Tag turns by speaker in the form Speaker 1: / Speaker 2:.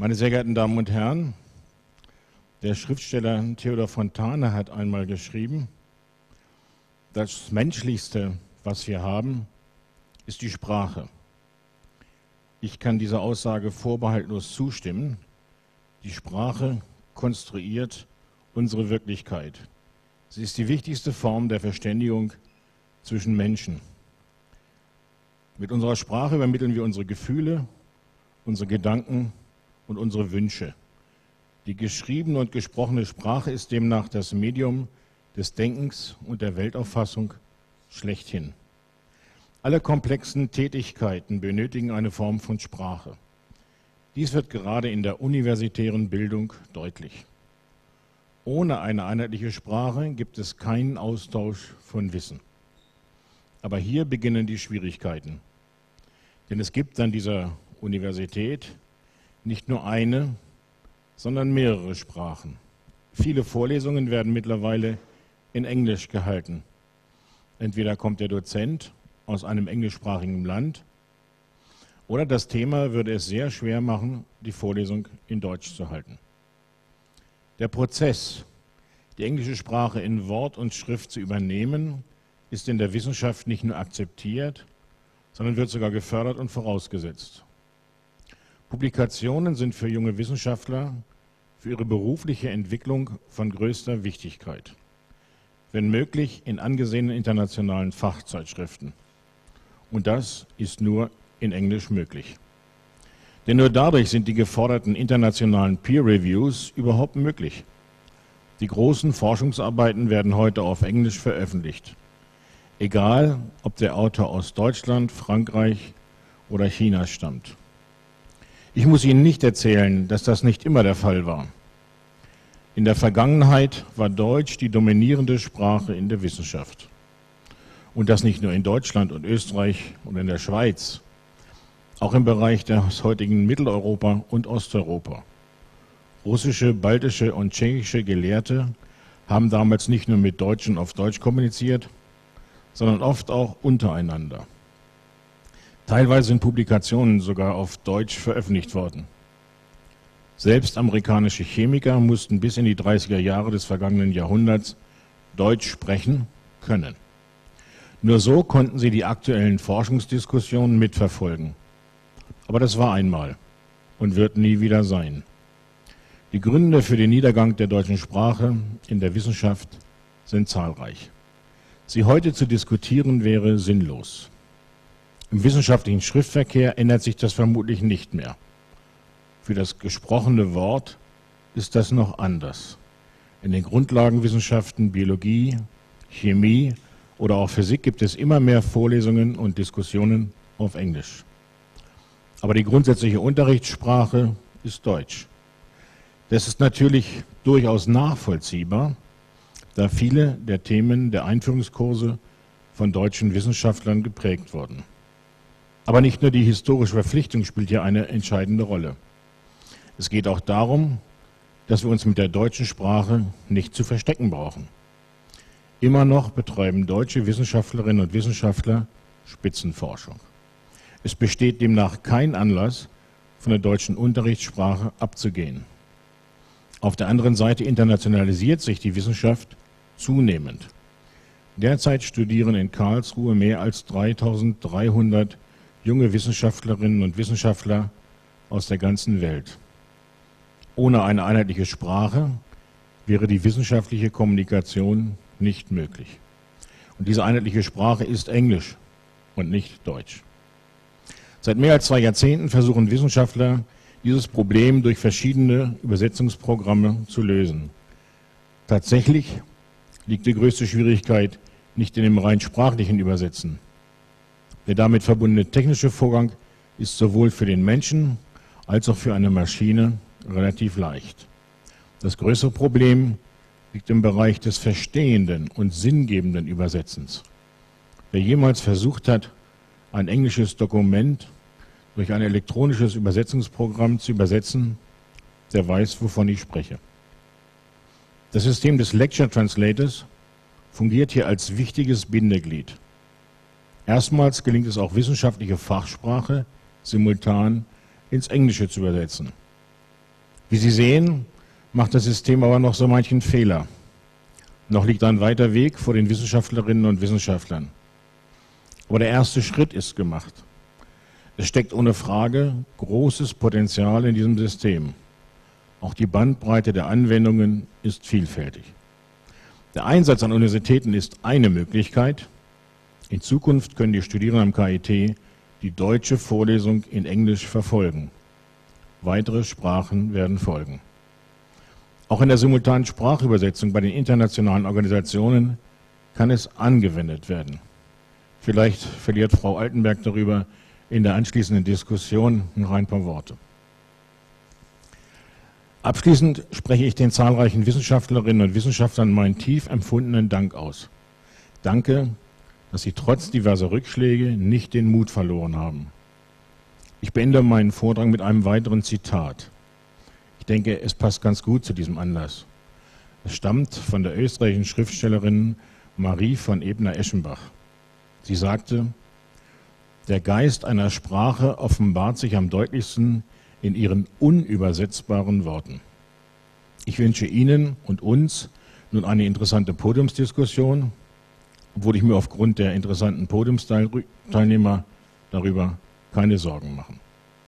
Speaker 1: Meine sehr geehrten Damen und Herren, der Schriftsteller Theodor Fontane hat einmal geschrieben, das Menschlichste, was wir haben, ist die Sprache. Ich kann dieser Aussage vorbehaltlos zustimmen. Die Sprache konstruiert unsere Wirklichkeit. Sie ist die wichtigste Form der Verständigung zwischen Menschen. Mit unserer Sprache übermitteln wir unsere Gefühle, unsere Gedanken und unsere Wünsche. Die geschriebene und gesprochene Sprache ist demnach das Medium des Denkens und der Weltauffassung schlechthin. Alle komplexen Tätigkeiten benötigen eine Form von Sprache. Dies wird gerade in der universitären Bildung deutlich. Ohne eine einheitliche Sprache gibt es keinen Austausch von Wissen. Aber hier beginnen die Schwierigkeiten. Denn es gibt an dieser Universität nicht nur eine, sondern mehrere Sprachen. Viele Vorlesungen werden mittlerweile in Englisch gehalten. Entweder kommt der Dozent aus einem englischsprachigen Land oder das Thema würde es sehr schwer machen, die Vorlesung in Deutsch zu halten. Der Prozess, die englische Sprache in Wort und Schrift zu übernehmen, ist in der Wissenschaft nicht nur akzeptiert, sondern wird sogar gefördert und vorausgesetzt. Publikationen sind für junge Wissenschaftler für ihre berufliche Entwicklung von größter Wichtigkeit, wenn möglich in angesehenen internationalen Fachzeitschriften. Und das ist nur in Englisch möglich. Denn nur dadurch sind die geforderten internationalen Peer Reviews überhaupt möglich. Die großen Forschungsarbeiten werden heute auf Englisch veröffentlicht. Egal, ob der Autor aus Deutschland, Frankreich oder China stammt. Ich muss Ihnen nicht erzählen, dass das nicht immer der Fall war. In der Vergangenheit war Deutsch die dominierende Sprache in der Wissenschaft. Und das nicht nur in Deutschland und Österreich und in der Schweiz, auch im Bereich des heutigen Mitteleuropa und Osteuropa. Russische, baltische und tschechische Gelehrte haben damals nicht nur mit Deutschen auf Deutsch kommuniziert, sondern oft auch untereinander. Teilweise sind Publikationen sogar auf Deutsch veröffentlicht worden. Selbst amerikanische Chemiker mussten bis in die 30er Jahre des vergangenen Jahrhunderts Deutsch sprechen können. Nur so konnten sie die aktuellen Forschungsdiskussionen mitverfolgen. Aber das war einmal und wird nie wieder sein. Die Gründe für den Niedergang der deutschen Sprache in der Wissenschaft sind zahlreich. Sie heute zu diskutieren wäre sinnlos. Im wissenschaftlichen Schriftverkehr ändert sich das vermutlich nicht mehr. Für das gesprochene Wort ist das noch anders. In den Grundlagenwissenschaften, Biologie, Chemie oder auch Physik gibt es immer mehr Vorlesungen und Diskussionen auf Englisch. Aber die grundsätzliche Unterrichtssprache ist Deutsch. Das ist natürlich durchaus nachvollziehbar, da viele der Themen der Einführungskurse von deutschen Wissenschaftlern geprägt wurden. Aber nicht nur die historische Verpflichtung spielt hier eine entscheidende Rolle. Es geht auch darum, dass wir uns mit der deutschen Sprache nicht zu verstecken brauchen. Immer noch betreiben deutsche Wissenschaftlerinnen und Wissenschaftler Spitzenforschung. Es besteht demnach kein Anlass, von der deutschen Unterrichtssprache abzugehen. Auf der anderen Seite internationalisiert sich die Wissenschaft zunehmend. Derzeit studieren in Karlsruhe mehr als 3300 junge Wissenschaftlerinnen und Wissenschaftler aus der ganzen Welt. Ohne eine einheitliche Sprache wäre die wissenschaftliche Kommunikation nicht möglich. Und diese einheitliche Sprache ist Englisch und nicht Deutsch. Seit mehr als zwei Jahrzehnten versuchen Wissenschaftler, dieses Problem durch verschiedene Übersetzungsprogramme zu lösen. Tatsächlich liegt die größte Schwierigkeit nicht in dem rein sprachlichen Übersetzen. Der damit verbundene technische Vorgang ist sowohl für den Menschen als auch für eine Maschine relativ leicht. Das größere Problem liegt im Bereich des verstehenden und sinngebenden Übersetzens. Wer jemals versucht hat, ein englisches Dokument durch ein elektronisches Übersetzungsprogramm zu übersetzen, der weiß, wovon ich spreche. Das System des Lecture Translators fungiert hier als wichtiges Bindeglied. Erstmals gelingt es auch wissenschaftliche Fachsprache simultan ins Englische zu übersetzen. Wie Sie sehen, macht das System aber noch so manchen Fehler. Noch liegt ein weiter Weg vor den Wissenschaftlerinnen und Wissenschaftlern. Aber der erste Schritt ist gemacht. Es steckt ohne Frage großes Potenzial in diesem System. Auch die Bandbreite der Anwendungen ist vielfältig. Der Einsatz an Universitäten ist eine Möglichkeit. In Zukunft können die Studierenden am KIT die deutsche Vorlesung in Englisch verfolgen. Weitere Sprachen werden folgen. Auch in der simultanen Sprachübersetzung bei den internationalen Organisationen kann es angewendet werden. Vielleicht verliert Frau Altenberg darüber in der anschließenden Diskussion noch ein paar Worte. Abschließend spreche ich den zahlreichen Wissenschaftlerinnen und Wissenschaftlern meinen tief empfundenen Dank aus. Danke, dass sie trotz diverser Rückschläge nicht den Mut verloren haben. Ich beende meinen Vortrag mit einem weiteren Zitat. Ich denke, es passt ganz gut zu diesem Anlass. Es stammt von der österreichischen Schriftstellerin Marie von Ebner-Eschenbach. Sie sagte, der Geist einer Sprache offenbart sich am deutlichsten in ihren unübersetzbaren Worten. Ich wünsche Ihnen und uns nun eine interessante Podiumsdiskussion, obwohl ich mir aufgrund der interessanten Podiumsteilnehmer darüber keine Sorgen mache.